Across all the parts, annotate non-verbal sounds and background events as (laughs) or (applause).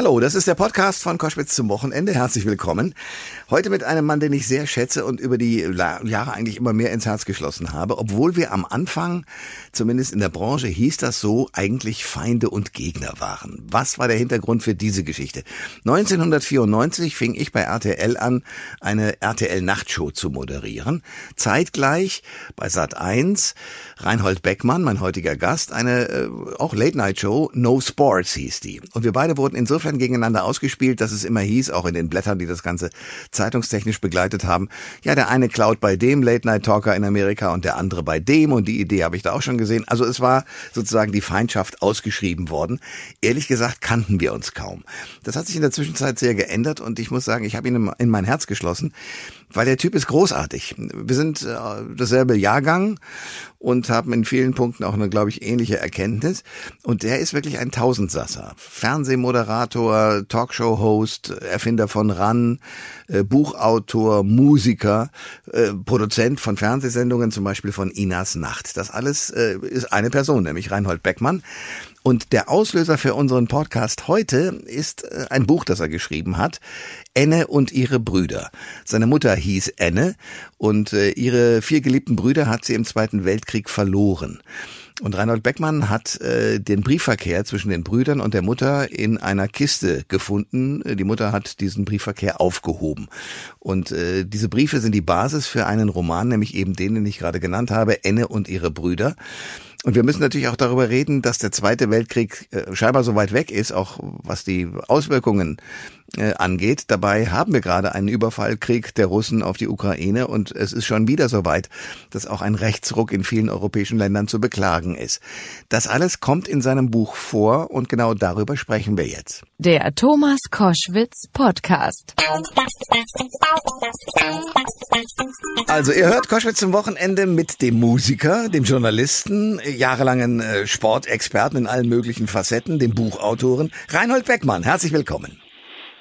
Hallo, das ist der Podcast von Koschwitz zum Wochenende. Herzlich willkommen. Heute mit einem Mann, den ich sehr schätze und über die Jahre eigentlich immer mehr ins Herz geschlossen habe, obwohl wir am Anfang, zumindest in der Branche, hieß das so, eigentlich Feinde und Gegner waren. Was war der Hintergrund für diese Geschichte? 1994 fing ich bei RTL an, eine RTL-Nachtshow zu moderieren. Zeitgleich bei Sat 1 Reinhold Beckmann, mein heutiger Gast, eine äh, auch Late-Night-Show, No Sports hieß die. Und wir beide wurden insofern insofern gegeneinander ausgespielt, dass es immer hieß, auch in den Blättern, die das Ganze zeitungstechnisch begleitet haben, ja, der eine klaut bei dem Late-Night-Talker in Amerika und der andere bei dem und die Idee habe ich da auch schon gesehen. Also es war sozusagen die Feindschaft ausgeschrieben worden. Ehrlich gesagt kannten wir uns kaum. Das hat sich in der Zwischenzeit sehr geändert und ich muss sagen, ich habe ihn in mein Herz geschlossen weil der Typ ist großartig. Wir sind äh, dasselbe Jahrgang und haben in vielen Punkten auch eine, glaube ich, ähnliche Erkenntnis. Und der ist wirklich ein Tausendsasser. Fernsehmoderator, Talkshow-Host, Erfinder von RAN, äh, Buchautor, Musiker, äh, Produzent von Fernsehsendungen, zum Beispiel von Inas Nacht. Das alles äh, ist eine Person, nämlich Reinhold Beckmann. Und der Auslöser für unseren Podcast heute ist äh, ein Buch, das er geschrieben hat. Enne und ihre Brüder. Seine Mutter hieß Enne und äh, ihre vier geliebten Brüder hat sie im Zweiten Weltkrieg verloren. Und Reinhold Beckmann hat äh, den Briefverkehr zwischen den Brüdern und der Mutter in einer Kiste gefunden. Die Mutter hat diesen Briefverkehr aufgehoben. Und äh, diese Briefe sind die Basis für einen Roman, nämlich eben den, den ich gerade genannt habe, Enne und ihre Brüder. Und wir müssen natürlich auch darüber reden, dass der Zweite Weltkrieg äh, scheinbar so weit weg ist, auch was die Auswirkungen äh, angeht. Dabei haben wir gerade einen Überfallkrieg der Russen auf die Ukraine und es ist schon wieder so weit, dass auch ein Rechtsruck in vielen europäischen Ländern zu beklagen ist. Das alles kommt in seinem Buch vor und genau darüber sprechen wir jetzt. Der Thomas Koschwitz Podcast. Also ihr hört Koschwitz zum Wochenende mit dem Musiker, dem Journalisten, jahrelangen äh, Sportexperten in allen möglichen Facetten, dem Buchautoren Reinhold Beckmann. Herzlich willkommen.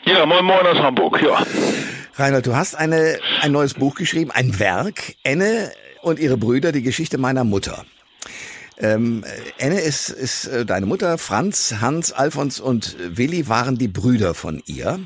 Ja, moin moin aus Hamburg, ja. Reinhold, du hast eine, ein neues Buch geschrieben, ein Werk, Enne und ihre Brüder, die Geschichte meiner Mutter. Ähm, Enne ist, ist äh, deine Mutter, Franz, Hans, Alfons und Willi waren die Brüder von ihr.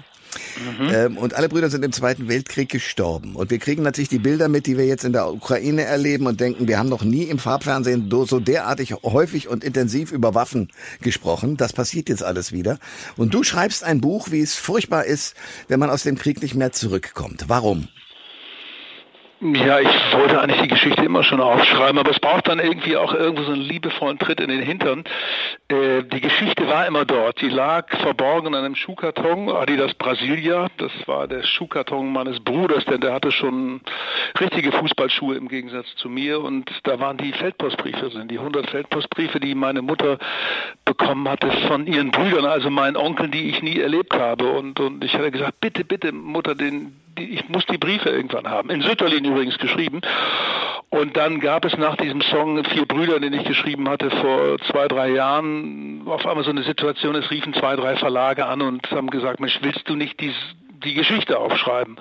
Mhm. Ähm, und alle Brüder sind im Zweiten Weltkrieg gestorben. Und wir kriegen natürlich die Bilder mit, die wir jetzt in der Ukraine erleben und denken, wir haben noch nie im Farbfernsehen so derartig häufig und intensiv über Waffen gesprochen. Das passiert jetzt alles wieder. Und du schreibst ein Buch, wie es furchtbar ist, wenn man aus dem Krieg nicht mehr zurückkommt. Warum? Ja, ich wollte eigentlich die Geschichte immer schon aufschreiben, aber es braucht dann irgendwie auch irgendwo so einen liebevollen Tritt in den Hintern. Äh, die Geschichte war immer dort. Die lag verborgen in einem Schuhkarton, Adidas Brasilia. Das war der Schuhkarton meines Bruders, denn der hatte schon richtige Fußballschuhe im Gegensatz zu mir. Und da waren die Feldpostbriefe drin, die 100 Feldpostbriefe, die meine Mutter bekommen hatte von ihren Brüdern, also meinen Onkeln, die ich nie erlebt habe. Und, und ich hatte gesagt, bitte, bitte, Mutter, den, ich muss die Briefe irgendwann haben. In Sütterlin übrigens geschrieben. Und dann gab es nach diesem Song Vier Brüder, den ich geschrieben hatte vor zwei, drei Jahren, auf einmal so eine Situation, es riefen zwei, drei Verlage an und haben gesagt, Mensch, willst du nicht dies, die Geschichte aufschreiben?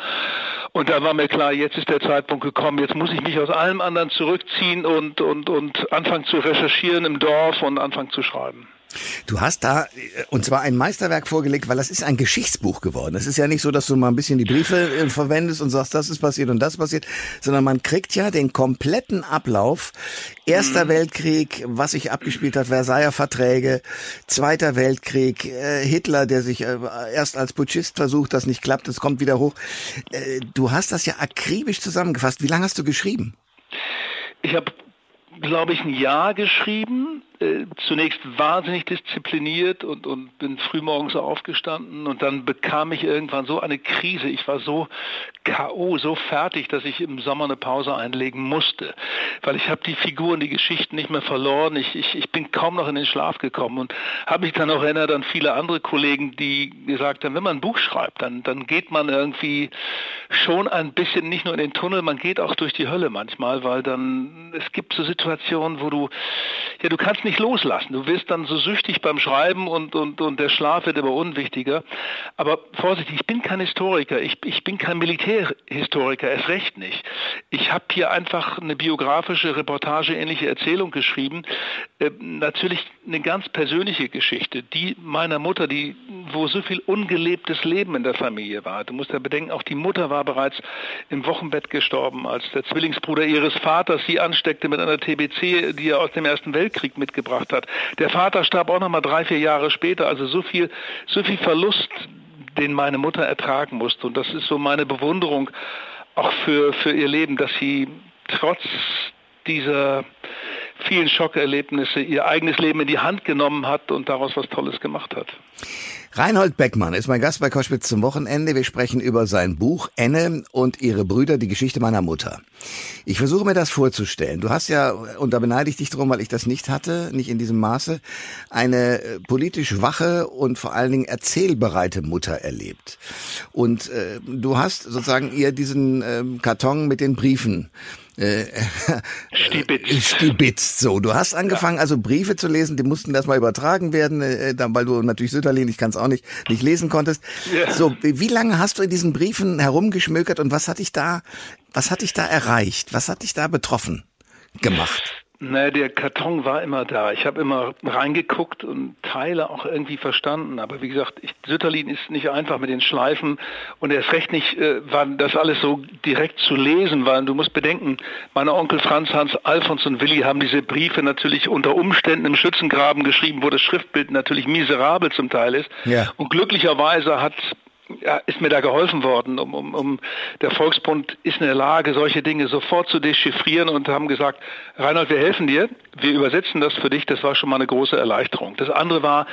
Und da war mir klar, jetzt ist der Zeitpunkt gekommen, jetzt muss ich mich aus allem anderen zurückziehen und, und, und anfangen zu recherchieren im Dorf und anfangen zu schreiben. Du hast da, äh, und zwar ein Meisterwerk vorgelegt, weil das ist ein Geschichtsbuch geworden. Es ist ja nicht so, dass du mal ein bisschen die Briefe äh, verwendest und sagst, das ist passiert und das passiert, sondern man kriegt ja den kompletten Ablauf. Erster mhm. Weltkrieg, was sich abgespielt hat, Versailler Verträge, Zweiter Weltkrieg, äh, Hitler, der sich erst als Putschist versucht, das nicht klappt, es kommt wieder hoch. du hast das ja akribisch zusammengefasst. Wie lange hast du geschrieben? Ich habe, glaube ich, ein Jahr geschrieben äh, zunächst wahnsinnig diszipliniert und, und bin frühmorgens aufgestanden und dann bekam ich irgendwann so eine Krise. Ich war so K.O., so fertig, dass ich im Sommer eine Pause einlegen musste. Weil ich habe die Figuren, die Geschichten nicht mehr verloren. Ich, ich, ich bin kaum noch in den Schlaf gekommen und habe mich dann auch erinnert an viele andere Kollegen, die gesagt haben, wenn man ein Buch schreibt, dann, dann geht man irgendwie schon ein bisschen nicht nur in den Tunnel, man geht auch durch die Hölle manchmal, weil dann es gibt so Situationen, wo du ja du kannst nicht loslassen. Du wirst dann so süchtig beim Schreiben und, und, und der Schlaf wird immer unwichtiger. Aber vorsichtig, ich bin kein Historiker, ich, ich bin kein Militärhistoriker, erst recht nicht. Ich habe hier einfach eine biografische, reportageähnliche Erzählung geschrieben. Äh, natürlich eine ganz persönliche Geschichte, die meiner Mutter, die wo so viel ungelebtes Leben in der Familie war. Du musst ja bedenken, auch die Mutter war bereits im Wochenbett gestorben, als der Zwillingsbruder ihres Vaters sie ansteckte mit einer TBC, die er aus dem Ersten Weltkrieg mitgebracht hat. Der Vater starb auch noch mal drei, vier Jahre später. Also so viel, so viel Verlust, den meine Mutter ertragen musste. Und das ist so meine Bewunderung auch für, für ihr Leben, dass sie trotz dieser vielen Schockerlebnisse ihr eigenes Leben in die Hand genommen hat und daraus was Tolles gemacht hat. Reinhold Beckmann ist mein Gast bei Koschwitz zum Wochenende. Wir sprechen über sein Buch Enne und ihre Brüder, die Geschichte meiner Mutter. Ich versuche mir das vorzustellen. Du hast ja, und da beneide ich dich drum, weil ich das nicht hatte, nicht in diesem Maße, eine äh, politisch wache und vor allen Dingen erzählbereite Mutter erlebt. Und äh, du hast sozusagen ihr diesen äh, Karton mit den Briefen äh, (laughs) Stibitzt. Stibitzt. So, du hast angefangen, ja. also Briefe zu lesen, die mussten erstmal übertragen werden, äh, dann, weil du natürlich Sütterlin, ich kann es auch nicht, nicht lesen konntest. Ja. So, wie lange hast du in diesen Briefen herumgeschmökert und was hat dich da, was hat dich da erreicht? Was hat dich da betroffen gemacht? Naja, der Karton war immer da. Ich habe immer reingeguckt und Teile auch irgendwie verstanden. Aber wie gesagt, ich, Sütterlin ist nicht einfach mit den Schleifen und erst recht nicht, äh, war das alles so direkt zu lesen, weil du musst bedenken, meine Onkel Franz, Hans, Alfons und Willi haben diese Briefe natürlich unter Umständen im Schützengraben geschrieben, wo das Schriftbild natürlich miserabel zum Teil ist. Ja. Und glücklicherweise hat ja, ist mir da geholfen worden. Um, um, um, der Volksbund ist in der Lage, solche Dinge sofort zu dechiffrieren und haben gesagt, Reinhold, wir helfen dir, wir übersetzen das für dich. Das war schon mal eine große Erleichterung. Das andere war,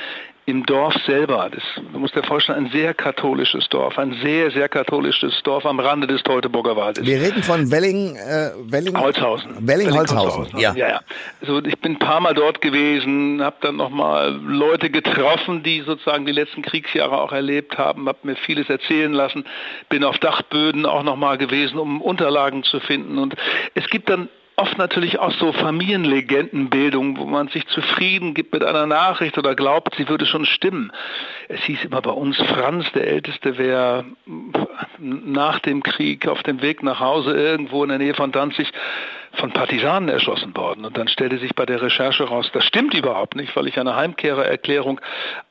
im Dorf selber, das, du musst dir vorstellen, ein sehr katholisches Dorf, ein sehr, sehr katholisches Dorf am Rande des Teutoburger Waldes. Wir reden von Welling, äh, Welling Holzhausen. Welling, Holzhausen, ja. ja. ja. Also ich bin ein paar Mal dort gewesen, habe dann nochmal Leute getroffen, die sozusagen die letzten Kriegsjahre auch erlebt haben, habe mir vieles erzählen lassen, bin auf Dachböden auch nochmal gewesen, um Unterlagen zu finden und es gibt dann oft natürlich auch so Familienlegendenbildung, wo man sich zufrieden gibt mit einer Nachricht oder glaubt, sie würde schon stimmen. Es hieß immer bei uns, Franz, der Älteste, wäre nach dem Krieg auf dem Weg nach Hause irgendwo in der Nähe von Danzig von Partisanen erschossen worden. Und dann stellte sich bei der Recherche raus, das stimmt überhaupt nicht, weil ich eine Heimkehrererklärung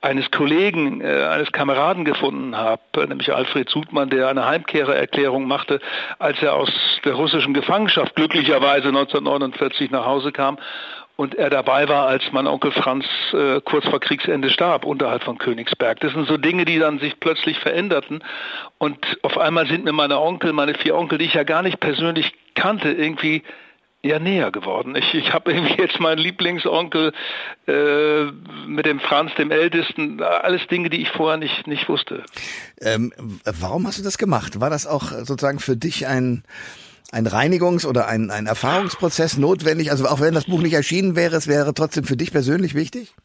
eines Kollegen, äh, eines Kameraden gefunden habe, nämlich Alfred Sudmann, der eine Heimkehrererklärung machte, als er aus der russischen Gefangenschaft glücklicherweise 1949 nach Hause kam und er dabei war, als mein Onkel Franz äh, kurz vor Kriegsende starb, unterhalb von Königsberg. Das sind so Dinge, die dann sich plötzlich veränderten. Und auf einmal sind mir meine Onkel, meine vier Onkel, die ich ja gar nicht persönlich kannte, irgendwie ja näher geworden. Ich, ich habe jetzt meinen Lieblingsonkel äh, mit dem Franz, dem Ältesten, alles Dinge, die ich vorher nicht, nicht wusste. Ähm, warum hast du das gemacht? War das auch sozusagen für dich ein ein Reinigungs- oder ein, ein Erfahrungsprozess notwendig? Also auch wenn das Buch nicht erschienen wäre, es wäre trotzdem für dich persönlich wichtig?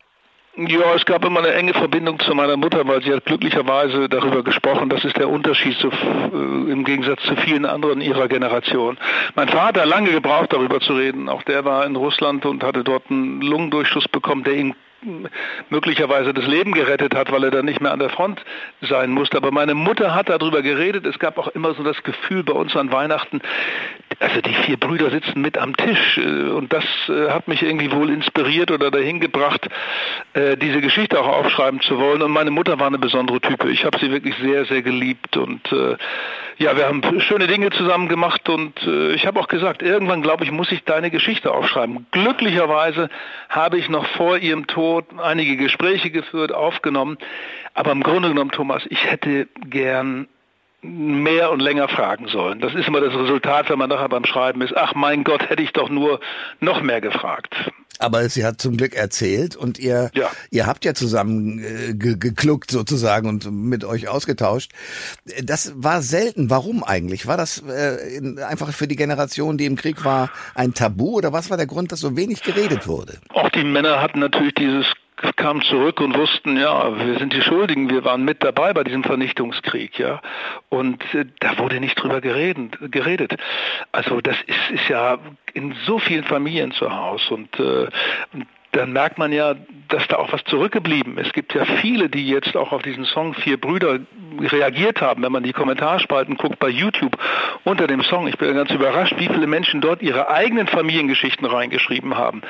Ja, es gab immer eine enge Verbindung zu meiner Mutter, weil sie hat glücklicherweise darüber gesprochen, das ist der Unterschied zu, äh, im Gegensatz zu vielen anderen ihrer Generation. Mein Vater hat lange gebraucht, darüber zu reden. Auch der war in Russland und hatte dort einen Lungendurchschuss bekommen, der ihn möglicherweise das Leben gerettet hat, weil er dann nicht mehr an der Front sein musste. Aber meine Mutter hat darüber geredet. Es gab auch immer so das Gefühl bei uns an Weihnachten, also die vier Brüder sitzen mit am Tisch äh, und das äh, hat mich irgendwie wohl inspiriert oder dahin gebracht, äh, diese Geschichte auch aufschreiben zu wollen. Und meine Mutter war eine besondere Type. Ich habe sie wirklich sehr, sehr geliebt und ja, wir haben schöne Dinge zusammen gemacht und ich habe auch gesagt, irgendwann glaube ich, muss ich deine Geschichte aufschreiben. Glücklicherweise habe ich noch vor ihrem Tod einige Gespräche geführt, aufgenommen. Aber im Grunde genommen, Thomas, ich hätte gern mehr und länger fragen sollen. Das ist immer das Resultat, wenn man nachher beim Schreiben ist. Ach mein Gott, hätte ich doch nur noch mehr gefragt. Aber sie hat zum Glück erzählt und ihr, ja. ihr habt ja zusammen äh, ge gekluckt sozusagen und mit euch ausgetauscht. Das war selten. Warum eigentlich? War das äh, in, einfach für die Generation, die im Krieg war, ein Tabu oder was war der Grund, dass so wenig geredet wurde? Auch die Männer hatten natürlich dieses kamen zurück und wussten, ja, wir sind die Schuldigen, wir waren mit dabei bei diesem Vernichtungskrieg, ja. Und äh, da wurde nicht drüber geredet, geredet. Also das ist, ist ja in so vielen Familien zu Hause und, äh, dann merkt man ja, dass da auch was zurückgeblieben ist. Es gibt ja viele, die jetzt auch auf diesen Song Vier Brüder reagiert haben, wenn man die Kommentarspalten guckt bei YouTube unter dem Song. Ich bin ganz überrascht, wie viele Menschen dort ihre eigenen Familiengeschichten reingeschrieben haben.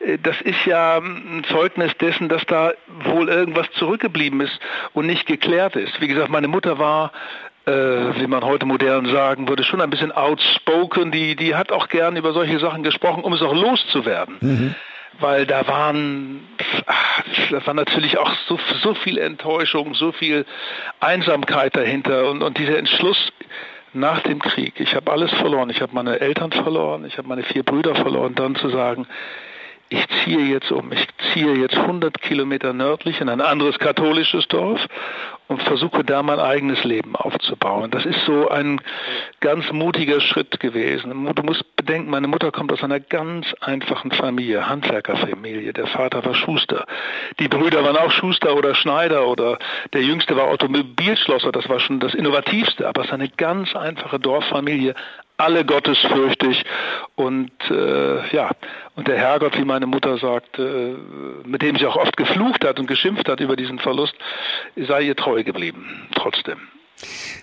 Äh, das ist ja ein Zeugnis dessen, dass da wohl irgendwas zurückgeblieben ist und nicht geklärt ist. Wie gesagt, meine Mutter war äh, wie man heute modern sagen würde, schon ein bisschen outspoken. Die, die hat auch gern über solche Sachen gesprochen, um es auch loszuwerden. Mhm weil da waren, ach, da war natürlich auch so, so viel Enttäuschung, so viel Einsamkeit dahinter und, und dieser Entschluss nach dem Krieg, ich habe alles verloren, ich habe meine Eltern verloren, ich habe meine vier Brüder verloren, dann zu sagen, ich ziehe jetzt um, ich ziehe jetzt 100 Kilometer nördlich in ein anderes katholisches Dorf und versuche da mein eigenes Leben aufzubauen. Das ist so ein ganz mutiger Schritt gewesen. Du musst bedenken, meine Mutter kommt aus einer ganz einfachen Familie, Handwerkerfamilie. Der Vater war Schuster. Die Brüder waren auch Schuster oder Schneider oder der Jüngste war Automobilschlosser. Das war schon das Innovativste, aber es ist eine ganz einfache Dorffamilie, alle gottesfürchtig und äh, ja, und der Herrgott, wie meine Mutter sagt, äh, mit dem sie auch oft geflucht hat und geschimpft hat über diesen Verlust, sei ihr treu geblieben, trotzdem.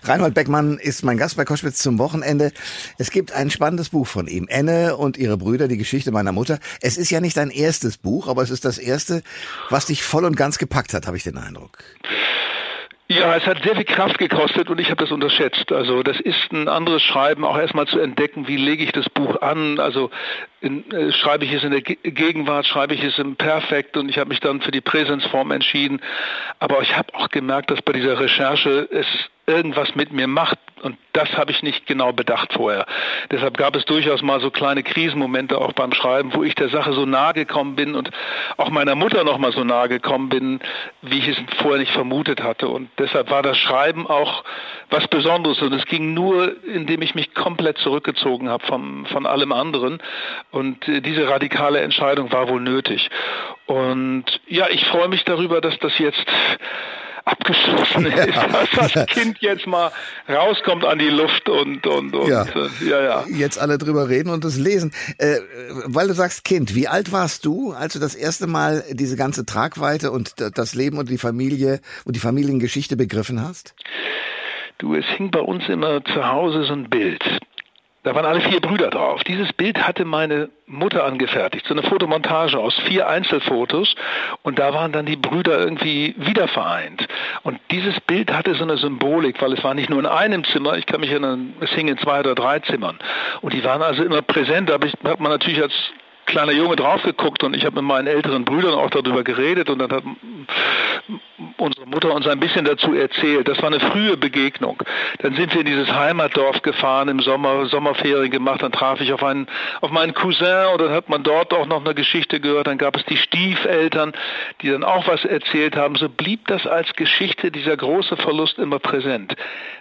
Reinhold Beckmann ist mein Gast bei Koschwitz zum Wochenende. Es gibt ein spannendes Buch von ihm. Enne und ihre Brüder, die Geschichte meiner Mutter. Es ist ja nicht dein erstes Buch, aber es ist das erste, was dich voll und ganz gepackt hat, habe ich den Eindruck. Ja, es hat sehr viel Kraft gekostet und ich habe das unterschätzt. Also das ist ein anderes Schreiben, auch erstmal zu entdecken, wie lege ich das Buch an. Also in, äh, schreibe ich es in der Gegenwart, schreibe ich es im Perfekt und ich habe mich dann für die Präsenzform entschieden. Aber ich habe auch gemerkt, dass bei dieser Recherche es irgendwas mit mir macht. Und das habe ich nicht genau bedacht vorher. Deshalb gab es durchaus mal so kleine Krisenmomente auch beim Schreiben, wo ich der Sache so nahe gekommen bin und auch meiner Mutter noch mal so nahe gekommen bin, wie ich es vorher nicht vermutet hatte. Und deshalb war das Schreiben auch was Besonderes. Und es ging nur, indem ich mich komplett zurückgezogen habe vom, von allem anderen. Und äh, diese radikale Entscheidung war wohl nötig. Und ja, ich freue mich darüber, dass das jetzt abgeschlossen ist, ja. (laughs) dass das (laughs) Kind jetzt mal rauskommt an die Luft und und und ja. Äh, ja, ja. Jetzt alle drüber reden und es lesen. Äh, weil du sagst Kind, wie alt warst du, als du das erste Mal diese ganze Tragweite und das Leben und die Familie und die Familiengeschichte begriffen hast? Du, es hing bei uns immer zu Hause so ein Bild. Da waren alle vier Brüder drauf. Dieses Bild hatte meine Mutter angefertigt, so eine Fotomontage aus vier Einzelfotos und da waren dann die Brüder irgendwie wieder vereint. Und dieses Bild hatte so eine Symbolik, weil es war nicht nur in einem Zimmer, ich kann mich erinnern, es hing in zwei oder drei Zimmern. Und die waren also immer präsent, da hat man natürlich als kleiner Junge drauf geguckt und ich habe mit meinen älteren Brüdern auch darüber geredet und dann hat unsere Mutter uns ein bisschen dazu erzählt. Das war eine frühe Begegnung. Dann sind wir in dieses Heimatdorf gefahren, im Sommer Sommerferien gemacht. Dann traf ich auf einen, auf meinen Cousin und dann hat man dort auch noch eine Geschichte gehört. Dann gab es die Stiefeltern, die dann auch was erzählt haben. So blieb das als Geschichte dieser große Verlust immer präsent.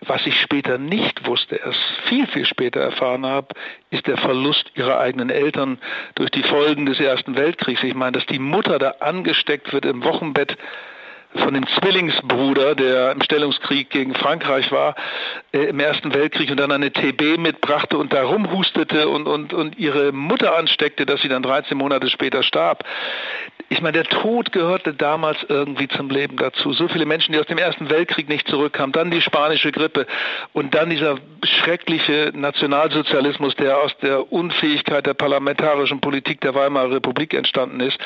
Was ich später nicht wusste, erst viel, viel später erfahren habe, ist der Verlust ihrer eigenen Eltern durch die Folgen des Ersten Weltkriegs. Ich meine, dass die Mutter da angesteckt wird im Wochenbett von dem Zwillingsbruder, der im Stellungskrieg gegen Frankreich war, äh, im Ersten Weltkrieg und dann eine TB mitbrachte und da rumhustete und, und, und ihre Mutter ansteckte, dass sie dann 13 Monate später starb. Ich meine, der Tod gehörte damals irgendwie zum Leben dazu. So viele Menschen, die aus dem Ersten Weltkrieg nicht zurückkamen, dann die spanische Grippe und dann dieser schreckliche Nationalsozialismus, der aus der Unfähigkeit der parlamentarischen Politik der Weimarer Republik entstanden ist.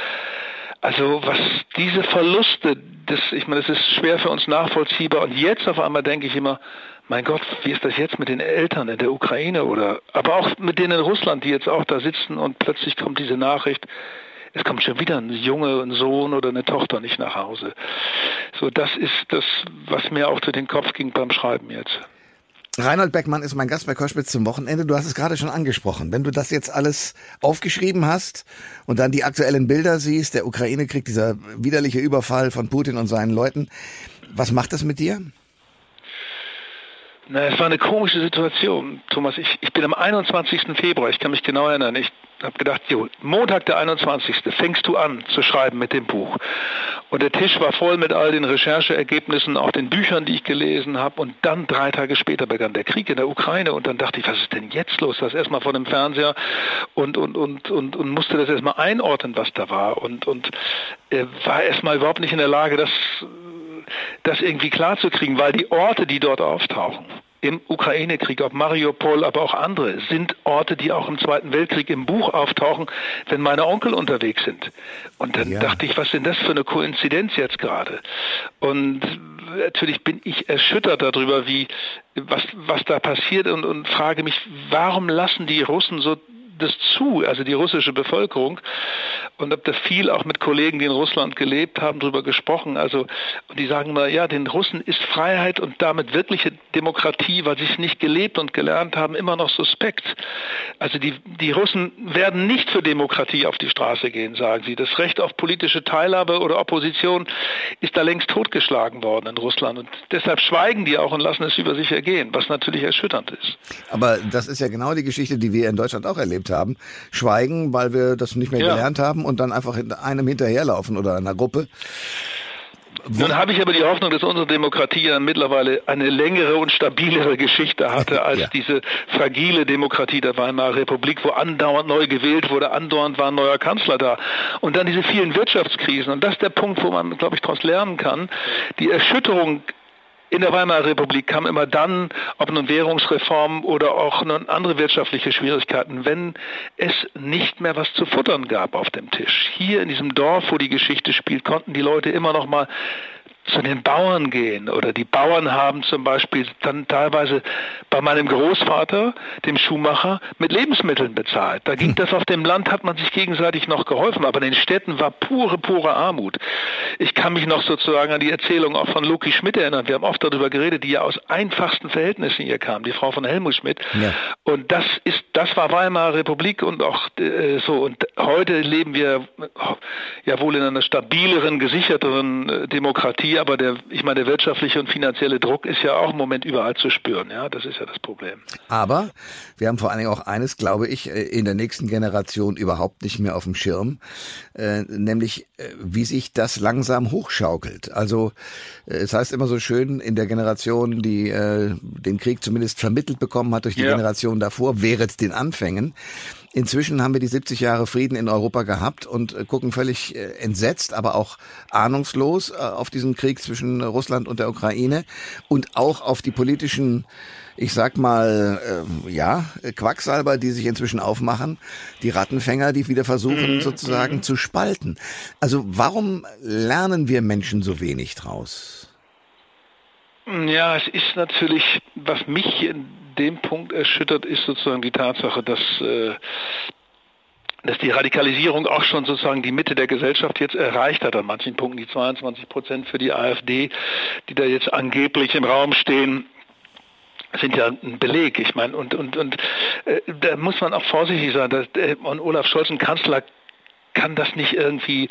Also was diese Verluste, das, ich meine, das ist schwer für uns nachvollziehbar. Und jetzt auf einmal denke ich immer, mein Gott, wie ist das jetzt mit den Eltern in der Ukraine oder, aber auch mit denen in Russland, die jetzt auch da sitzen und plötzlich kommt diese Nachricht, es kommt schon wieder ein Junge, ein Sohn oder eine Tochter nicht nach Hause. So, das ist das, was mir auch durch den Kopf ging beim Schreiben jetzt. Reinhold Beckmann ist mein Gast bei Koschwitz zum Wochenende. Du hast es gerade schon angesprochen. Wenn du das jetzt alles aufgeschrieben hast und dann die aktuellen Bilder siehst, der Ukraine-Krieg, dieser widerliche Überfall von Putin und seinen Leuten, was macht das mit dir? Na, es war eine komische Situation, Thomas. Ich, ich bin am 21. Februar, ich kann mich genau erinnern, ich habe gedacht, jo, Montag der 21. fängst du an zu schreiben mit dem Buch. Und der Tisch war voll mit all den Rechercheergebnissen, auch den Büchern, die ich gelesen habe. Und dann drei Tage später begann der Krieg in der Ukraine. Und dann dachte ich, was ist denn jetzt los? Das erstmal vor dem Fernseher und, und, und, und, und musste das erstmal einordnen, was da war. Und, und äh, war erstmal überhaupt nicht in der Lage, das, das irgendwie klarzukriegen, weil die Orte, die dort auftauchen, im Ukraine-Krieg, ob Mariupol, aber auch andere, sind Orte, die auch im Zweiten Weltkrieg im Buch auftauchen, wenn meine Onkel unterwegs sind. Und dann ja. dachte ich, was ist denn das für eine Koinzidenz jetzt gerade? Und natürlich bin ich erschüttert darüber, wie was was da passiert und, und frage mich, warum lassen die Russen so das zu, also die russische Bevölkerung. Und habe da viel auch mit Kollegen, die in Russland gelebt haben, darüber gesprochen. Also, und die sagen mal, ja, den Russen ist Freiheit und damit wirkliche Demokratie, weil sie es nicht gelebt und gelernt haben, immer noch suspekt. Also die, die Russen werden nicht für Demokratie auf die Straße gehen, sagen sie. Das Recht auf politische Teilhabe oder Opposition ist da längst totgeschlagen worden in Russland. Und deshalb schweigen die auch und lassen es über sich ergehen, was natürlich erschütternd ist. Aber das ist ja genau die Geschichte, die wir in Deutschland auch erlebt haben. Schweigen, weil wir das nicht mehr ja. gelernt haben und dann einfach einem hinterherlaufen oder einer Gruppe. Nun habe ich aber die Hoffnung, dass unsere Demokratie ja mittlerweile eine längere und stabilere Geschichte hatte (laughs) als ja. diese fragile Demokratie der Weimarer Republik, wo andauernd neu gewählt wurde, andauernd war ein neuer Kanzler da. Und dann diese vielen Wirtschaftskrisen. Und das ist der Punkt, wo man, glaube ich, daraus lernen kann. Die Erschütterung in der Weimarer Republik kam immer dann, ob nun Währungsreform oder auch nun andere wirtschaftliche Schwierigkeiten, wenn es nicht mehr was zu futtern gab auf dem Tisch. Hier in diesem Dorf, wo die Geschichte spielt, konnten die Leute immer noch mal zu den Bauern gehen oder die Bauern haben zum Beispiel dann teilweise bei meinem Großvater, dem Schuhmacher, mit Lebensmitteln bezahlt. Da ging hm. das auf dem Land, hat man sich gegenseitig noch geholfen, aber in den Städten war pure, pure Armut. Ich kann mich noch sozusagen an die Erzählung auch von Loki Schmidt erinnern. Wir haben oft darüber geredet, die ja aus einfachsten Verhältnissen hier kam, die Frau von Helmut Schmidt. Ja. Und das ist, das war Weimarer Republik und auch äh, so. Und heute leben wir ja wohl in einer stabileren, gesicherteren äh, Demokratie aber der, ich meine, der wirtschaftliche und finanzielle Druck ist ja auch im Moment überall zu spüren. Ja, das ist ja das Problem. Aber wir haben vor allen Dingen auch eines, glaube ich, äh, in der nächsten Generation überhaupt nicht mehr auf dem Schirm, äh, nämlich äh, wie sich das langsam hochschaukelt. Also äh, es heißt immer so schön, in der Generation, die den Krieg zumindest vermittelt bekommen hat durch die ja. Generation davor, während den Anfängen. Inzwischen haben wir die 70 Jahre Frieden in Europa gehabt und äh, gucken völlig äh, entsetzt, aber auch ahnungslos äh, auf diesen Krieg zwischen Russland und der Ukraine und auch auf die politischen ich sag mal, äh, ja, Quacksalber, die sich inzwischen aufmachen, die Rattenfänger, die wieder versuchen, mhm. sozusagen mhm. zu spalten. Also warum lernen wir Menschen so wenig draus? Ja, es ist natürlich, was mich dem Punkt erschüttert, ist sozusagen die Tatsache, dass äh, dass die Radikalisierung auch schon sozusagen die Mitte der Gesellschaft jetzt erreicht hat, an manchen Punkten die 22 Prozent für die AfD, die da jetzt angeblich im Raum stehen, sind ja ein Beleg. Ich meine, und, und, und äh, da muss man auch vorsichtig sein. Dass, äh, und Olaf Scholz, ein Kanzler, kann das nicht irgendwie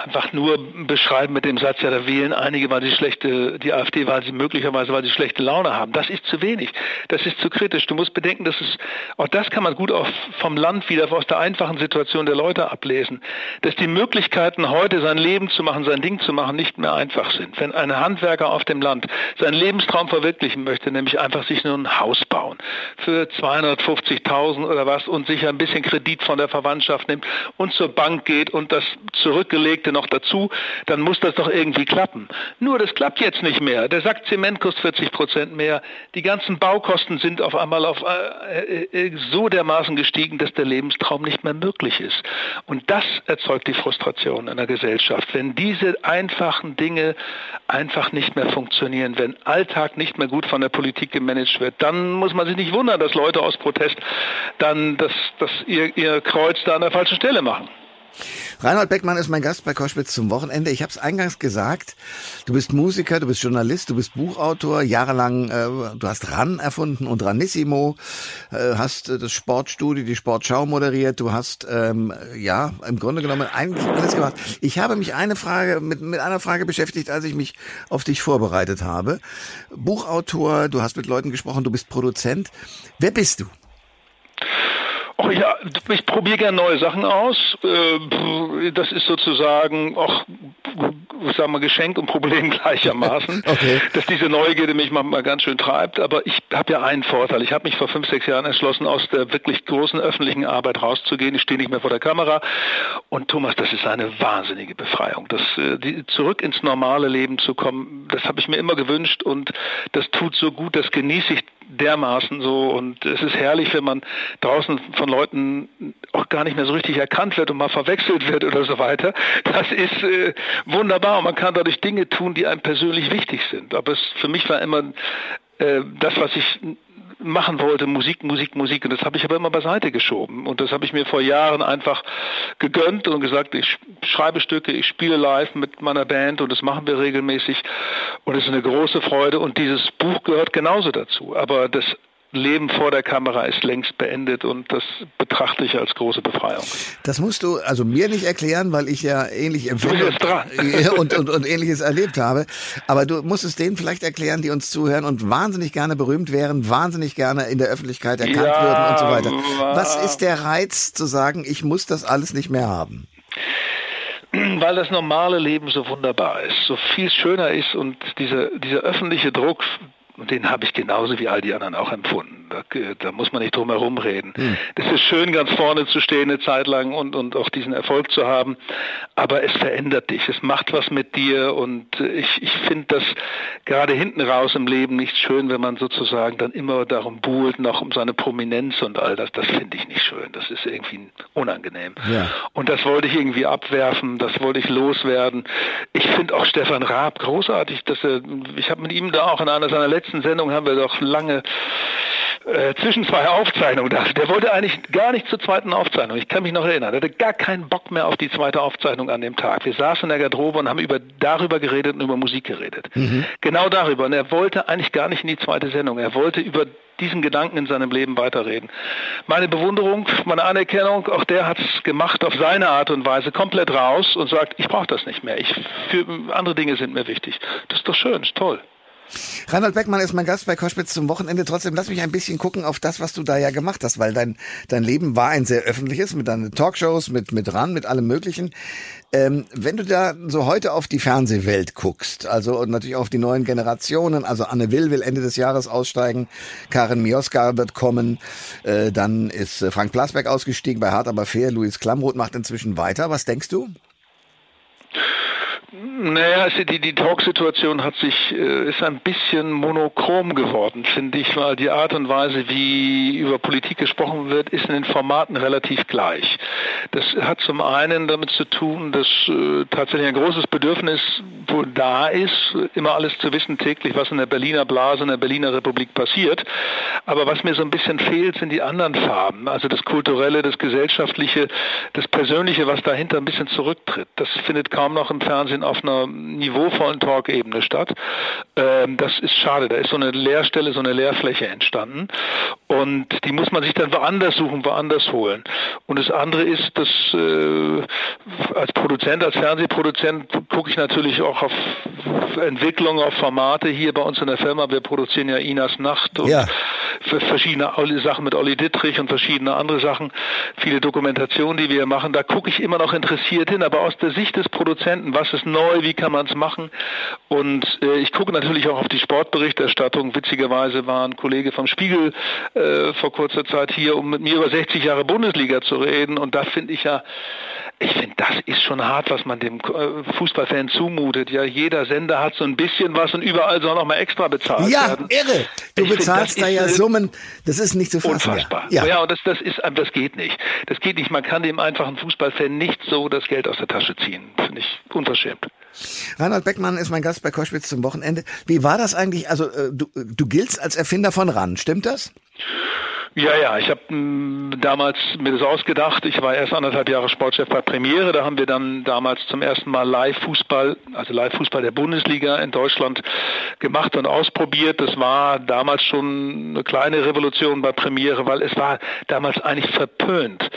einfach nur beschreiben mit dem Satz, ja, da wählen einige, weil sie schlechte, die AfD, weil sie möglicherweise, weil sie schlechte Laune haben. Das ist zu wenig. Das ist zu kritisch. Du musst bedenken, dass es, auch das kann man gut auch vom Land wieder aus der einfachen Situation der Leute ablesen, dass die Möglichkeiten heute sein Leben zu machen, sein Ding zu machen, nicht mehr einfach sind. Wenn ein Handwerker auf dem Land seinen Lebenstraum verwirklichen möchte, nämlich einfach sich nur ein Haus bauen für 250.000 oder was und sich ein bisschen Kredit von der Verwandtschaft nimmt und zur Bank geht und das zurückgelegte Projekte noch dazu, dann muss das doch irgendwie klappen. Nur das klappt jetzt nicht mehr. Der Sack Zement kostet 40 Prozent mehr. Die ganzen Baukosten sind auf einmal auf äh, äh, so dermaßen gestiegen, dass der Lebenstraum nicht mehr möglich ist. Und das erzeugt die Frustration in der Gesellschaft. Wenn diese einfachen Dinge einfach nicht mehr funktionieren, wenn Alltag nicht mehr gut von der Politik gemanagt wird, dann muss man sich nicht wundern, dass Leute aus Protest dann das, das ihr, ihr Kreuz da an der falschen Stelle machen. Reinhold Beckmann ist mein Gast bei Koschwitz zum Wochenende. Ich habe es eingangs gesagt, du bist Musiker, du bist Journalist, du bist Buchautor, jahrelang, äh, du hast RAN erfunden und RANissimo, äh, hast äh, das Sportstudio, die Sportschau moderiert, du hast, ähm, ja, im Grunde genommen eigentlich alles gemacht. Ich habe mich eine Frage, mit, mit einer Frage beschäftigt, als ich mich auf dich vorbereitet habe. Buchautor, du hast mit Leuten gesprochen, du bist Produzent. Wer bist du? Oh ja, ich probiere gerne neue Sachen aus. Äh, das ist sozusagen auch, sagen wir, Geschenk und Problem (laughs) gleichermaßen, okay. dass diese Neugierde mich manchmal ganz schön treibt. Aber ich habe ja einen Vorteil. Ich habe mich vor fünf, sechs Jahren entschlossen, aus der wirklich großen öffentlichen Arbeit rauszugehen. Ich stehe nicht mehr vor der Kamera. Und Thomas, das ist eine wahnsinnige Befreiung. Das, äh, die, zurück ins normale Leben zu kommen, das habe ich mir immer gewünscht und das tut so gut, das genieße ich dermaßen so und es ist herrlich, wenn man draußen von Leuten auch gar nicht mehr so richtig erkannt wird und mal verwechselt wird oder so weiter. Das ist äh, wunderbar und man kann dadurch Dinge tun, die einem persönlich wichtig sind. Aber es für mich war immer äh, das, was ich machen wollte, Musik, Musik, Musik. Und das habe ich aber immer beiseite geschoben. Und das habe ich mir vor Jahren einfach gegönnt und gesagt, ich schreibe Stücke, ich spiele live mit meiner Band und das machen wir regelmäßig. Und es ist eine große Freude. Und dieses Buch gehört genauso dazu. Aber das Leben vor der Kamera ist längst beendet und das betrachte ich als große Befreiung. Das musst du also mir nicht erklären, weil ich ja ähnlich empfinde und, und, und, ähnliches erlebt habe. Aber du musst es denen vielleicht erklären, die uns zuhören und wahnsinnig gerne berühmt wären, wahnsinnig gerne in der Öffentlichkeit erkannt ja, würden und so weiter. Was ist der Reiz zu sagen, ich muss das alles nicht mehr haben? weil das normale Leben so wunderbar ist, so viel schöner ist und dieser, dieser öffentliche Druck, und den habe ich genauso wie all die anderen auch empfunden. Da, da muss man nicht drum herum reden. Hm. Es ist schön, ganz vorne zu stehen eine Zeit lang und, und auch diesen Erfolg zu haben, aber es verändert dich, es macht was mit dir und ich, ich finde das gerade hinten raus im Leben nicht schön, wenn man sozusagen dann immer darum buhlt, noch um seine Prominenz und all das. Das finde ich nicht schön. Das ist irgendwie unangenehm. Ja. Und das wollte ich irgendwie abwerfen, das wollte ich loswerden. Ich finde auch Stefan Raab großartig, dass er, ich habe mit ihm da auch in einer seiner letzten letzten Sendung haben wir doch lange äh, zwischen zwei Aufzeichnungen da. Der wollte eigentlich gar nicht zur zweiten Aufzeichnung. Ich kann mich noch erinnern. Er hatte gar keinen Bock mehr auf die zweite Aufzeichnung an dem Tag. Wir saßen in der Garderobe und haben über, darüber geredet und über Musik geredet. Mhm. Genau darüber. Und er wollte eigentlich gar nicht in die zweite Sendung. Er wollte über diesen Gedanken in seinem Leben weiterreden. Meine Bewunderung, meine Anerkennung, auch der hat es gemacht auf seine Art und Weise komplett raus und sagt, ich brauche das nicht mehr. Ich, für andere Dinge sind mir wichtig. Das ist doch schön, ist toll. Reinhold Beckmann ist mein Gast bei Koschwitz zum Wochenende. Trotzdem lass mich ein bisschen gucken auf das, was du da ja gemacht hast, weil dein, dein Leben war ein sehr öffentliches, mit deinen Talkshows, mit, mit RAN, mit allem Möglichen. Ähm, wenn du da so heute auf die Fernsehwelt guckst, also und natürlich auf die neuen Generationen, also Anne Will will Ende des Jahres aussteigen, Karin Mioska wird kommen, äh, dann ist äh, Frank Plasberg ausgestiegen bei Hart aber fair, Luis Klamroth macht inzwischen weiter. Was denkst du? Naja, also die, die Talksituation hat sich, äh, ist ein bisschen monochrom geworden, finde ich, weil die Art und Weise, wie über Politik gesprochen wird, ist in den Formaten relativ gleich. Das hat zum einen damit zu tun, dass äh, tatsächlich ein großes Bedürfnis wohl da ist, immer alles zu wissen täglich, was in der Berliner Blase, in der Berliner Republik passiert. Aber was mir so ein bisschen fehlt, sind die anderen Farben, also das Kulturelle, das Gesellschaftliche, das Persönliche, was dahinter ein bisschen zurücktritt. Das findet kaum noch im Fernsehen Fernsehen auf einer niveauvollen Talk-Ebene statt. Ähm, das ist schade. Da ist so eine Leerstelle, so eine Leerfläche entstanden. Und die muss man sich dann woanders suchen, woanders holen. Und das andere ist, dass äh, als Produzent, als Fernsehproduzent gucke ich natürlich auch auf Entwicklung, auf Formate hier bei uns in der Firma. Wir produzieren ja Inas Nacht und ja. verschiedene Sachen mit Olli Dittrich und verschiedene andere Sachen, viele Dokumentationen, die wir machen. Da gucke ich immer noch interessiert hin, aber aus der Sicht des Produzenten, was ist neu, wie kann man es machen? Und äh, ich gucke natürlich auch auf die Sportberichterstattung. Witzigerweise war ein Kollege vom Spiegel äh, vor kurzer Zeit hier, um mit mir über 60 Jahre Bundesliga zu reden. Und da finde ich ja, ich finde, das ist schon hart, was man dem äh, Fußballfan zumutet. Ja, jeder Sender hat so ein bisschen was und überall soll noch mal extra bezahlt ja, werden. Ja, irre. Du ich bezahlst find, da ja Summen, das ist nicht zu fassen. Unfassbar. Ja, ja und das, das ist, das geht nicht. Das geht nicht. Man kann dem einfachen Fußballfan nicht so das Geld aus der Tasche ziehen. Finde ich unverschämt. Reinhard Beckmann ist mein Gast bei Koschwitz zum Wochenende. Wie war das eigentlich? Also äh, du, du giltst als Erfinder von RAN, stimmt das? Ja, ja, ich habe hm, damals mir das ausgedacht. Ich war erst anderthalb Jahre Sportchef bei Premiere. Da haben wir dann damals zum ersten Mal Live-Fußball, also Live-Fußball der Bundesliga in Deutschland gemacht und ausprobiert. Das war damals schon eine kleine Revolution bei Premiere, weil es war damals eigentlich verpönt,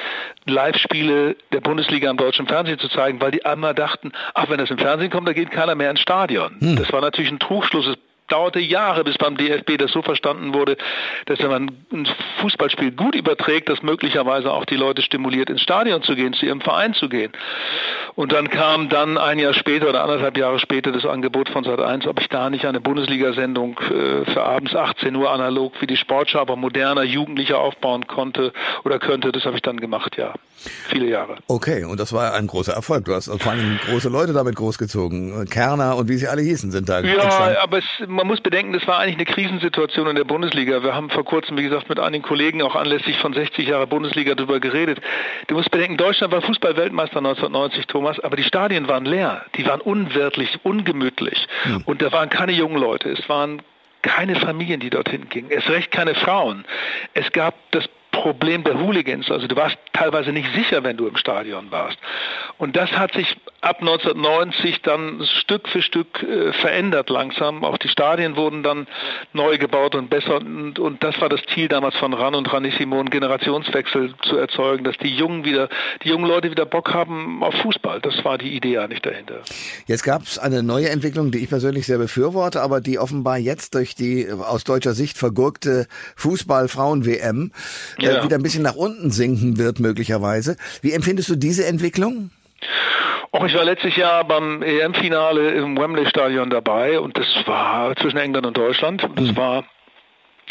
Live-Spiele der Bundesliga im deutschen Fernsehen zu zeigen, weil die einmal dachten, ach, wenn das im Fernsehen kommt, da geht keiner mehr ins Stadion. Hm. Das war natürlich ein Trugschluss dauerte Jahre, bis beim DFB das so verstanden wurde, dass wenn man ein Fußballspiel gut überträgt, das möglicherweise auch die Leute stimuliert, ins Stadion zu gehen, zu ihrem Verein zu gehen. Und dann kam dann ein Jahr später oder anderthalb Jahre später das Angebot von Sat1, ob ich da nicht eine Bundesliga-Sendung äh, für abends 18 Uhr analog wie die Sportschau, aber moderner, jugendlicher aufbauen konnte oder könnte. Das habe ich dann gemacht, ja. Viele Jahre. Okay, und das war ein großer Erfolg. Du hast vor allem große Leute damit großgezogen. Kerner und wie sie alle hießen sind da. Ja, entstanden. aber es, man muss bedenken, das war eigentlich eine Krisensituation in der Bundesliga. Wir haben vor kurzem, wie gesagt, mit einigen Kollegen auch anlässlich von 60 Jahre Bundesliga darüber geredet. Du musst bedenken, Deutschland war Fußball-Weltmeister 1990, Thomas, aber die Stadien waren leer. Die waren unwirtlich, ungemütlich. Hm. Und da waren keine jungen Leute. Es waren keine Familien, die dorthin gingen. Es recht keine Frauen. Es gab das Problem der Hooligans. Also du warst teilweise nicht sicher, wenn du im Stadion warst. Und das hat sich ab 1990 dann Stück für Stück äh, verändert langsam. Auch die Stadien wurden dann neu gebaut und besser. Und, und das war das Ziel damals von RAN und Ranissimo, einen Generationswechsel zu erzeugen, dass die Jungen wieder, die jungen Leute wieder Bock haben auf Fußball. Das war die Idee eigentlich dahinter. Jetzt gab es eine neue Entwicklung, die ich persönlich sehr befürworte, aber die offenbar jetzt durch die aus deutscher Sicht vergurkte Fußball-Frauen-WM ja. äh, wieder ein bisschen nach unten sinken wird möglicherweise. Wie empfindest du diese Entwicklung? Auch ich war letztes Jahr beim EM-Finale im Wembley-Stadion dabei und das war zwischen England und Deutschland. Das mhm. war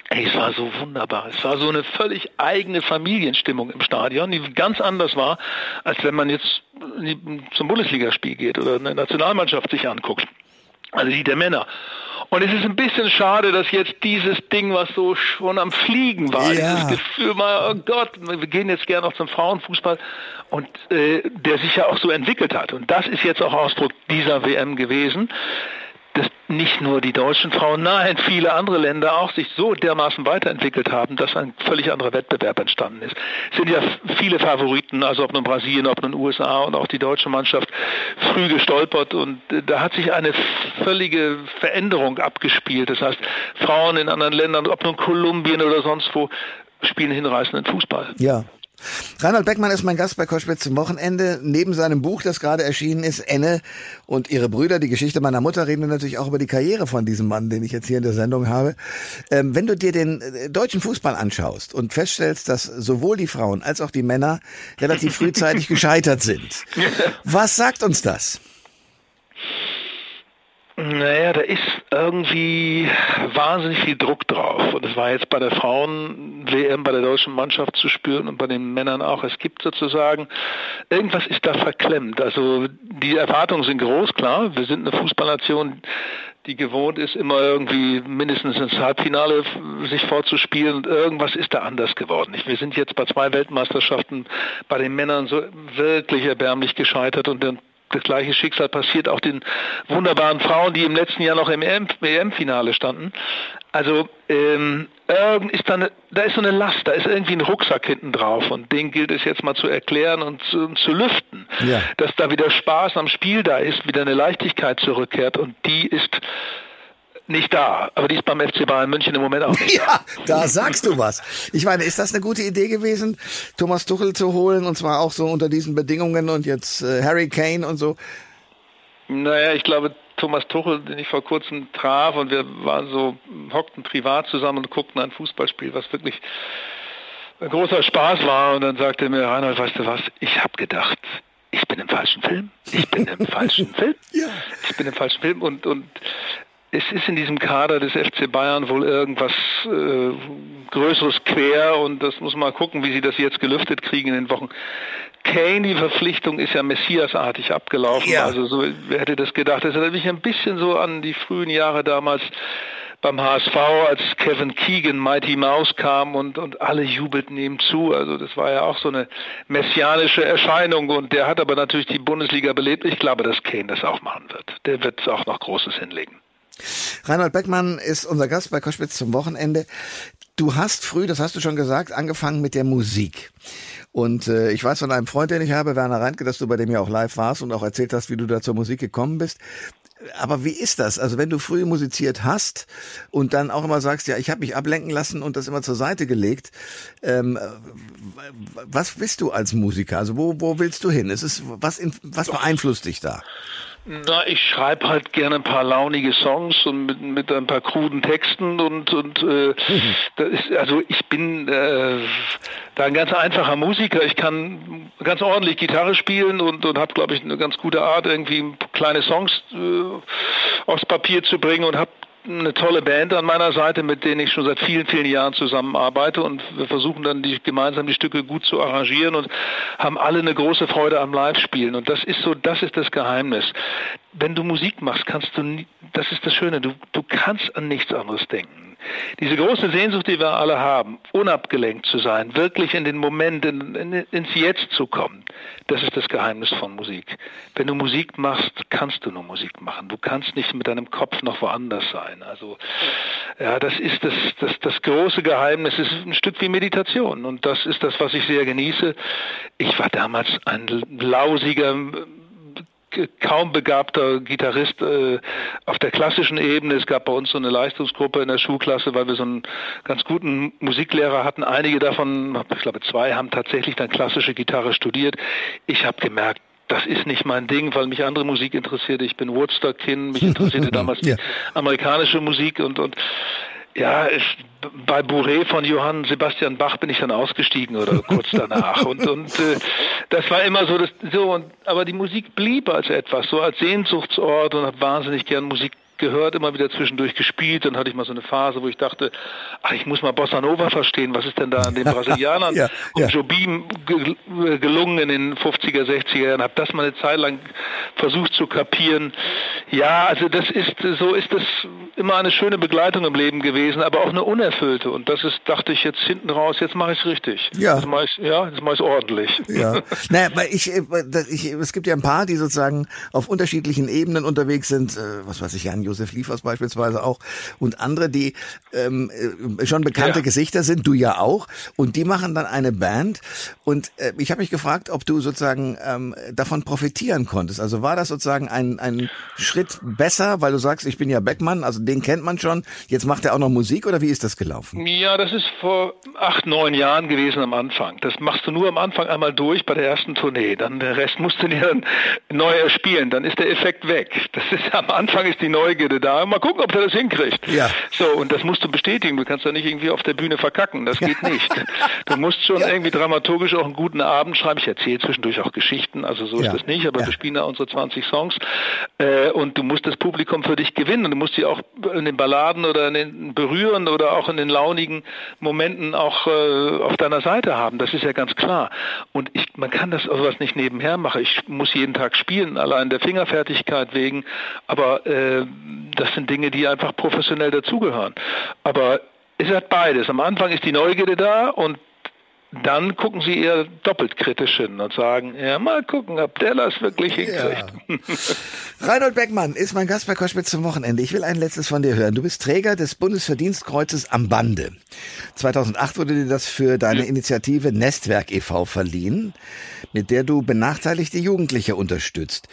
Ey, es war so wunderbar. Es war so eine völlig eigene Familienstimmung im Stadion, die ganz anders war, als wenn man jetzt zum Bundesligaspiel geht oder eine Nationalmannschaft sich anguckt. Also die der Männer. Und es ist ein bisschen schade, dass jetzt dieses Ding, was so schon am Fliegen war, ja. dieses Gefühl mal, oh Gott, wir gehen jetzt gerne noch zum Frauenfußball und äh, der sich ja auch so entwickelt hat. Und das ist jetzt auch Ausdruck dieser WM gewesen dass nicht nur die deutschen Frauen, nein, viele andere Länder auch sich so dermaßen weiterentwickelt haben, dass ein völlig anderer Wettbewerb entstanden ist. Es sind ja viele Favoriten, also ob nun Brasilien, ob nun USA und auch die deutsche Mannschaft früh gestolpert und äh, da hat sich eine völlige Veränderung abgespielt. Das heißt, Frauen in anderen Ländern, ob nun Kolumbien oder sonst wo, spielen hinreißenden Fußball. Ja, Reinhold Beckmann ist mein Gast bei Koschwitz zum Wochenende. Neben seinem Buch, das gerade erschienen ist, Enne und ihre Brüder, die Geschichte meiner Mutter, reden wir natürlich auch über die Karriere von diesem Mann, den ich jetzt hier in der Sendung habe. Ähm, wenn du dir den äh, deutschen Fußball anschaust und feststellst, dass sowohl die Frauen als auch die Männer relativ frühzeitig (laughs) gescheitert sind, was sagt uns das? Naja, da ist irgendwie wahnsinnig viel Druck drauf. Und es war jetzt bei der Frauen-WM, bei der deutschen Mannschaft zu spüren und bei den Männern auch. Es gibt sozusagen, irgendwas ist da verklemmt. Also die Erwartungen sind groß, klar. Wir sind eine Fußballnation, die gewohnt ist, immer irgendwie mindestens ins Halbfinale sich vorzuspielen und irgendwas ist da anders geworden. Wir sind jetzt bei zwei Weltmeisterschaften bei den Männern so wirklich erbärmlich gescheitert und dann das gleiche Schicksal passiert auch den wunderbaren Frauen, die im letzten Jahr noch im EM-Finale standen. Also ähm, ist da, eine, da ist so eine Last, da ist irgendwie ein Rucksack hinten drauf und den gilt es jetzt mal zu erklären und zu, zu lüften, ja. dass da wieder Spaß am Spiel da ist, wieder eine Leichtigkeit zurückkehrt und die ist nicht da, aber die ist beim FC Bayern München im Moment auch nicht. (laughs) Ja, da sagst du was. Ich meine, ist das eine gute Idee gewesen, Thomas Tuchel zu holen und zwar auch so unter diesen Bedingungen und jetzt äh, Harry Kane und so? Naja, ich glaube, Thomas Tuchel, den ich vor kurzem traf und wir waren so, hockten privat zusammen und guckten ein Fußballspiel, was wirklich ein großer Spaß war und dann sagte mir Reinhold, weißt du was, ich habe gedacht, ich bin im falschen Film. Ich bin im (laughs) falschen Film. Ja. Ich bin im falschen Film und, und es ist in diesem Kader des FC Bayern wohl irgendwas äh, Größeres quer und das muss man mal gucken, wie sie das jetzt gelüftet kriegen in den Wochen. Kane, die Verpflichtung ist ja Messiasartig abgelaufen. Ja. Also so, wer hätte das gedacht? Das erinnert mich ein bisschen so an die frühen Jahre damals beim HSV, als Kevin Keegan, Mighty Mouse kam und, und alle jubelten ihm zu. Also das war ja auch so eine messianische Erscheinung und der hat aber natürlich die Bundesliga belebt. Ich glaube, dass Kane das auch machen wird. Der wird auch noch Großes hinlegen. Reinhold Beckmann ist unser Gast bei Koschwitz zum Wochenende. Du hast früh, das hast du schon gesagt, angefangen mit der Musik. Und äh, ich weiß von einem Freund, den ich habe, Werner Reintke, dass du bei dem ja auch live warst und auch erzählt hast, wie du da zur Musik gekommen bist. Aber wie ist das? Also wenn du früh musiziert hast und dann auch immer sagst, ja, ich habe mich ablenken lassen und das immer zur Seite gelegt, ähm, was bist du als Musiker? Also wo, wo willst du hin? Es ist, was, was beeinflusst dich da? Na, ich schreibe halt gerne ein paar launige Songs und mit, mit ein paar kruden Texten und und äh, (laughs) das ist, also ich bin äh, da ein ganz einfacher Musiker. Ich kann ganz ordentlich Gitarre spielen und und habe glaube ich eine ganz gute Art irgendwie kleine Songs äh, aufs Papier zu bringen und habe eine tolle Band an meiner Seite, mit denen ich schon seit vielen, vielen Jahren zusammenarbeite und wir versuchen dann die, gemeinsam die Stücke gut zu arrangieren und haben alle eine große Freude am Live-Spielen und das ist so, das ist das Geheimnis. Wenn du Musik machst, kannst du, das ist das Schöne, du, du kannst an nichts anderes denken. Diese große Sehnsucht, die wir alle haben, unabgelenkt zu sein, wirklich in den Moment, in, in, ins Jetzt zu kommen, das ist das Geheimnis von Musik. Wenn du Musik machst, kannst du nur Musik machen. Du kannst nicht mit deinem Kopf noch woanders sein. Also ja, das ist das, das, das große Geheimnis. Es ist ein Stück wie Meditation und das ist das, was ich sehr genieße. Ich war damals ein lausiger kaum begabter Gitarrist äh, auf der klassischen Ebene. Es gab bei uns so eine Leistungsgruppe in der Schulklasse, weil wir so einen ganz guten Musiklehrer hatten. Einige davon, ich glaube zwei, haben tatsächlich dann klassische Gitarre studiert. Ich habe gemerkt, das ist nicht mein Ding, weil mich andere Musik interessiert. Ich bin Woodstock-Kind, mich interessierte (laughs) damals ja. amerikanische Musik und, und ja, ich, bei Bourré von Johann Sebastian Bach bin ich dann ausgestiegen oder kurz (laughs) danach. Und und äh, das war immer so das so und aber die Musik blieb als etwas so als Sehnsuchtsort und habe wahnsinnig gern Musik gehört, immer wieder zwischendurch gespielt. Dann hatte ich mal so eine Phase, wo ich dachte, ach, ich muss mal Bossa Nova verstehen. Was ist denn da an den (laughs) Brasilianern ja, ja. und Jobim gelungen in den 50er, 60er Jahren? Habe das mal eine Zeit lang versucht zu kapieren. Ja, also das ist, so ist das immer eine schöne Begleitung im Leben gewesen, aber auch eine unerfüllte. Und das ist, dachte ich jetzt hinten raus, jetzt mache ich es richtig. Ja. Jetzt mache ich ja, jetzt mache ich es ordentlich. Ja. (laughs) naja, weil ich, äh, ich, es gibt ja ein paar, die sozusagen auf unterschiedlichen Ebenen unterwegs sind. Äh, was weiß ich, Jan Josef Liefers beispielsweise auch und andere, die ähm, äh, schon bekannte ja. Gesichter sind, du ja auch, und die machen dann eine Band. Und äh, ich habe mich gefragt, ob du sozusagen ähm, davon profitieren konntest. Also war das sozusagen ein, ein Schritt besser, weil du sagst, ich bin ja Beckmann, also den kennt man schon, jetzt macht er auch noch Musik oder wie ist das gelaufen? Ja, das ist vor acht, neun Jahren gewesen am Anfang. Das machst du nur am Anfang einmal durch bei der ersten Tournee. Dann der Rest musst du dir (laughs) neu erspielen. Dann ist der Effekt weg. Das ist am Anfang ist die Neugier Neugierde da. Mal gucken, ob der das hinkriegt. Ja. So, und das musst du bestätigen. Du kannst da nicht irgendwie auf der Bühne verkacken. Das geht nicht. Du musst schon ja. irgendwie dramaturgisch auch einen guten Abend schreiben. Ich erzähle zwischendurch auch Geschichten, also so ja. ist das nicht, aber ja. wir spielen da unsere 20 Songs. Äh, und du musst das Publikum für dich gewinnen. Und du musst sie auch in den Balladen oder in den berühren oder auch in den launigen Momenten auch äh, auf deiner Seite haben. Das ist ja ganz klar. Und ich, man kann das sowas nicht nebenher machen. Ich muss jeden Tag spielen, allein der Fingerfertigkeit wegen. Aber äh, das sind Dinge, die einfach professionell dazugehören. Aber es hat beides. Am Anfang ist die Neugierde da und dann gucken sie eher doppelt kritisch hin und sagen, ja, mal gucken, ob der das wirklich hinkriegt. Ja. (laughs) Reinhold Beckmann ist mein Gast bei Koschwitz zum Wochenende. Ich will ein letztes von dir hören. Du bist Träger des Bundesverdienstkreuzes am Bande. 2008 wurde dir das für deine Initiative Nestwerk e.V. verliehen, mit der du benachteiligte Jugendliche unterstützt.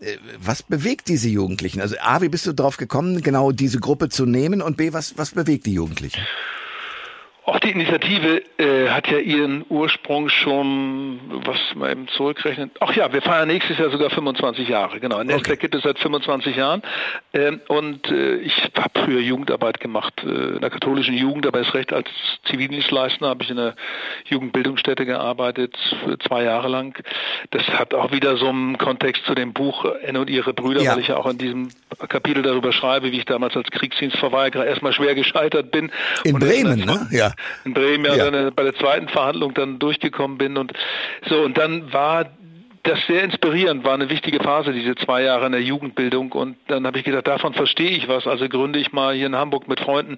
Äh, was bewegt diese Jugendlichen? Also A, wie bist du drauf gekommen, genau diese Gruppe zu nehmen? Und B, was, was bewegt die Jugendlichen? Auch die Initiative äh, hat ja ihren Ursprung schon, was man eben zurückrechnet. Ach ja, wir feiern nächstes Jahr sogar 25 Jahre. Genau, ein Netzwerk okay. gibt es seit 25 Jahren. Ähm, und äh, ich habe früher Jugendarbeit gemacht, äh, in der katholischen Jugend, aber erst recht als Zivildienstleister habe ich in der Jugendbildungsstätte gearbeitet, für zwei Jahre lang. Das hat auch wieder so einen Kontext zu dem Buch N und ihre Brüder, ja. weil ich ja auch in diesem Kapitel darüber schreibe, wie ich damals als Kriegsdienstverweigerer erstmal schwer gescheitert bin. In Bremen, ne? Ja in Bremen ja, ja. Dann bei der zweiten Verhandlung dann durchgekommen bin und so und dann war das sehr inspirierend, war eine wichtige Phase, diese zwei Jahre in der Jugendbildung. Und dann habe ich gedacht, davon verstehe ich was. Also gründe ich mal hier in Hamburg mit Freunden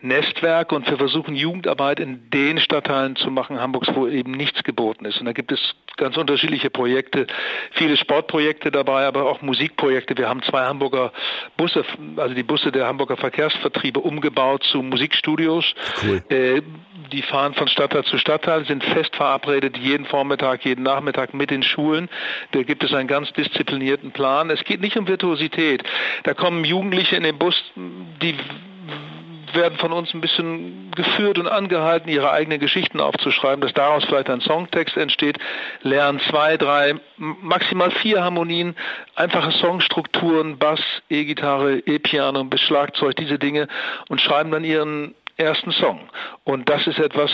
Nestwerk und wir versuchen Jugendarbeit in den Stadtteilen zu machen, Hamburgs, wo eben nichts geboten ist. Und da gibt es ganz unterschiedliche Projekte, viele Sportprojekte dabei, aber auch Musikprojekte. Wir haben zwei Hamburger Busse, also die Busse der Hamburger Verkehrsvertriebe umgebaut zu Musikstudios. Cool. Äh, die fahren von Stadtteil zu Stadtteil, sind fest verabredet jeden Vormittag, jeden Nachmittag mit den Schulen. Da gibt es einen ganz disziplinierten Plan. Es geht nicht um Virtuosität. Da kommen Jugendliche in den Bus, die werden von uns ein bisschen geführt und angehalten, ihre eigenen Geschichten aufzuschreiben, dass daraus vielleicht ein Songtext entsteht, lernen zwei, drei, maximal vier Harmonien, einfache Songstrukturen, Bass, E-Gitarre, E-Piano bis Schlagzeug, diese Dinge und schreiben dann ihren ersten Song. Und das ist etwas,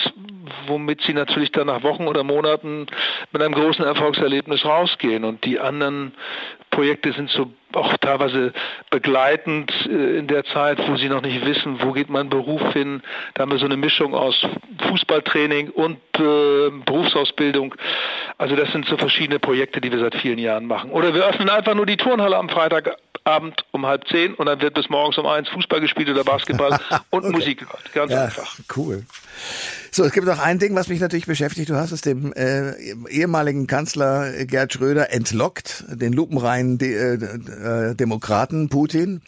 womit sie natürlich dann nach Wochen oder Monaten mit einem großen Erfolgserlebnis rausgehen. Und die anderen Projekte sind so auch teilweise begleitend äh, in der Zeit, wo sie noch nicht wissen, wo geht mein Beruf hin. Da haben wir so eine Mischung aus Fußballtraining und äh, Berufsausbildung. Also das sind so verschiedene Projekte, die wir seit vielen Jahren machen. Oder wir öffnen einfach nur die Turnhalle am Freitag Abend um halb zehn und dann wird bis morgens um eins Fußball gespielt oder Basketball (laughs) und okay. Musik gehört. Ganz ja, einfach. Cool. So, es gibt noch ein Ding, was mich natürlich beschäftigt. Du hast es dem äh, ehemaligen Kanzler Gerd Schröder entlockt, den lupenreinen äh, äh, Demokraten Putin.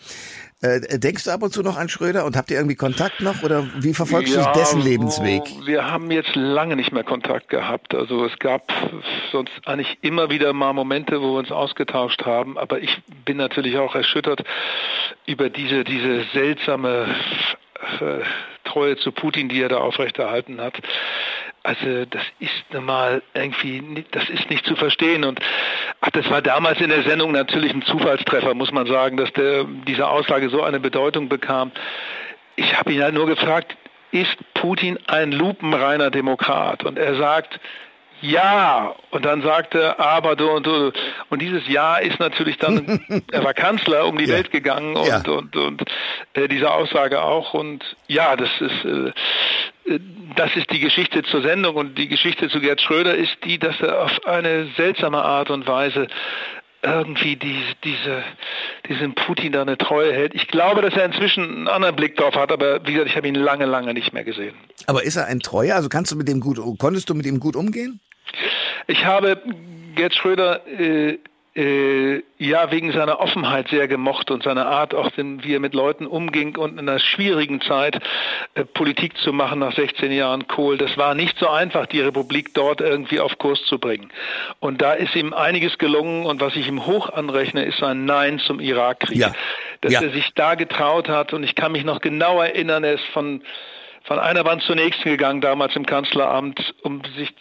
Äh, denkst du ab und zu noch an Schröder und habt ihr irgendwie Kontakt noch oder wie verfolgst ja, du dessen Lebensweg? Wir haben jetzt lange nicht mehr Kontakt gehabt. Also es gab sonst eigentlich immer wieder mal Momente, wo wir uns ausgetauscht haben, aber ich bin natürlich auch erschüttert über diese, diese seltsame äh, Treue zu Putin, die er da aufrechterhalten hat. Also das ist normal irgendwie, das ist nicht zu verstehen. Und ach, das war damals in der Sendung natürlich ein Zufallstreffer, muss man sagen, dass der, diese Aussage so eine Bedeutung bekam. Ich habe ihn halt nur gefragt, ist Putin ein lupenreiner Demokrat? Und er sagt, ja, und dann sagte er, aber du und du. Und dieses Ja ist natürlich dann, (laughs) er war Kanzler um die ja. Welt gegangen und, ja. und, und, äh, diese Aussage auch. Und ja, das ist, äh, das ist die Geschichte zur Sendung und die Geschichte zu Gerd Schröder ist die, dass er auf eine seltsame Art und Weise irgendwie diese, diese, diesem Putin da eine Treue hält. Ich glaube, dass er inzwischen einen anderen Blick drauf hat, aber wie gesagt, ich habe ihn lange, lange nicht mehr gesehen. Aber ist er ein Treuer? Also kannst du mit dem gut, konntest du mit ihm gut umgehen? Ich habe Gerd Schröder äh, äh, ja wegen seiner Offenheit sehr gemocht und seiner Art, auch den, wie er mit Leuten umging und in einer schwierigen Zeit äh, Politik zu machen nach 16 Jahren Kohl. Das war nicht so einfach, die Republik dort irgendwie auf Kurs zu bringen. Und da ist ihm einiges gelungen und was ich ihm hoch anrechne, ist sein Nein zum Irakkrieg. Ja. Dass ja. er sich da getraut hat und ich kann mich noch genau erinnern, er ist von von einer Wand zur nächsten gegangen, damals im Kanzleramt, um sich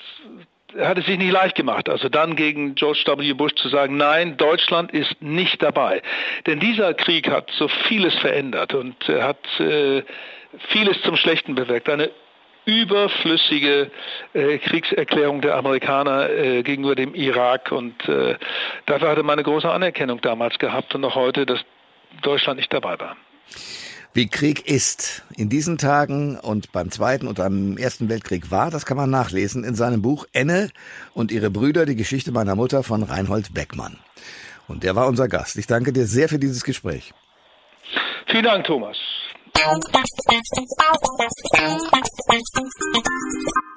hat es sich nicht leicht gemacht. Also dann gegen George W. Bush zu sagen, nein, Deutschland ist nicht dabei. Denn dieser Krieg hat so vieles verändert und hat äh, vieles zum Schlechten bewirkt. Eine überflüssige äh, Kriegserklärung der Amerikaner äh, gegenüber dem Irak und äh, dafür hatte man eine große Anerkennung damals gehabt und auch heute, dass Deutschland nicht dabei war wie Krieg ist in diesen Tagen und beim Zweiten und beim Ersten Weltkrieg war, das kann man nachlesen in seinem Buch Enne und ihre Brüder, die Geschichte meiner Mutter von Reinhold Beckmann. Und der war unser Gast. Ich danke dir sehr für dieses Gespräch. Vielen Dank, Thomas.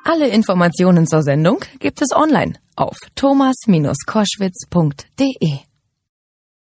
Alle Informationen zur Sendung gibt es online auf thomas-koschwitz.de.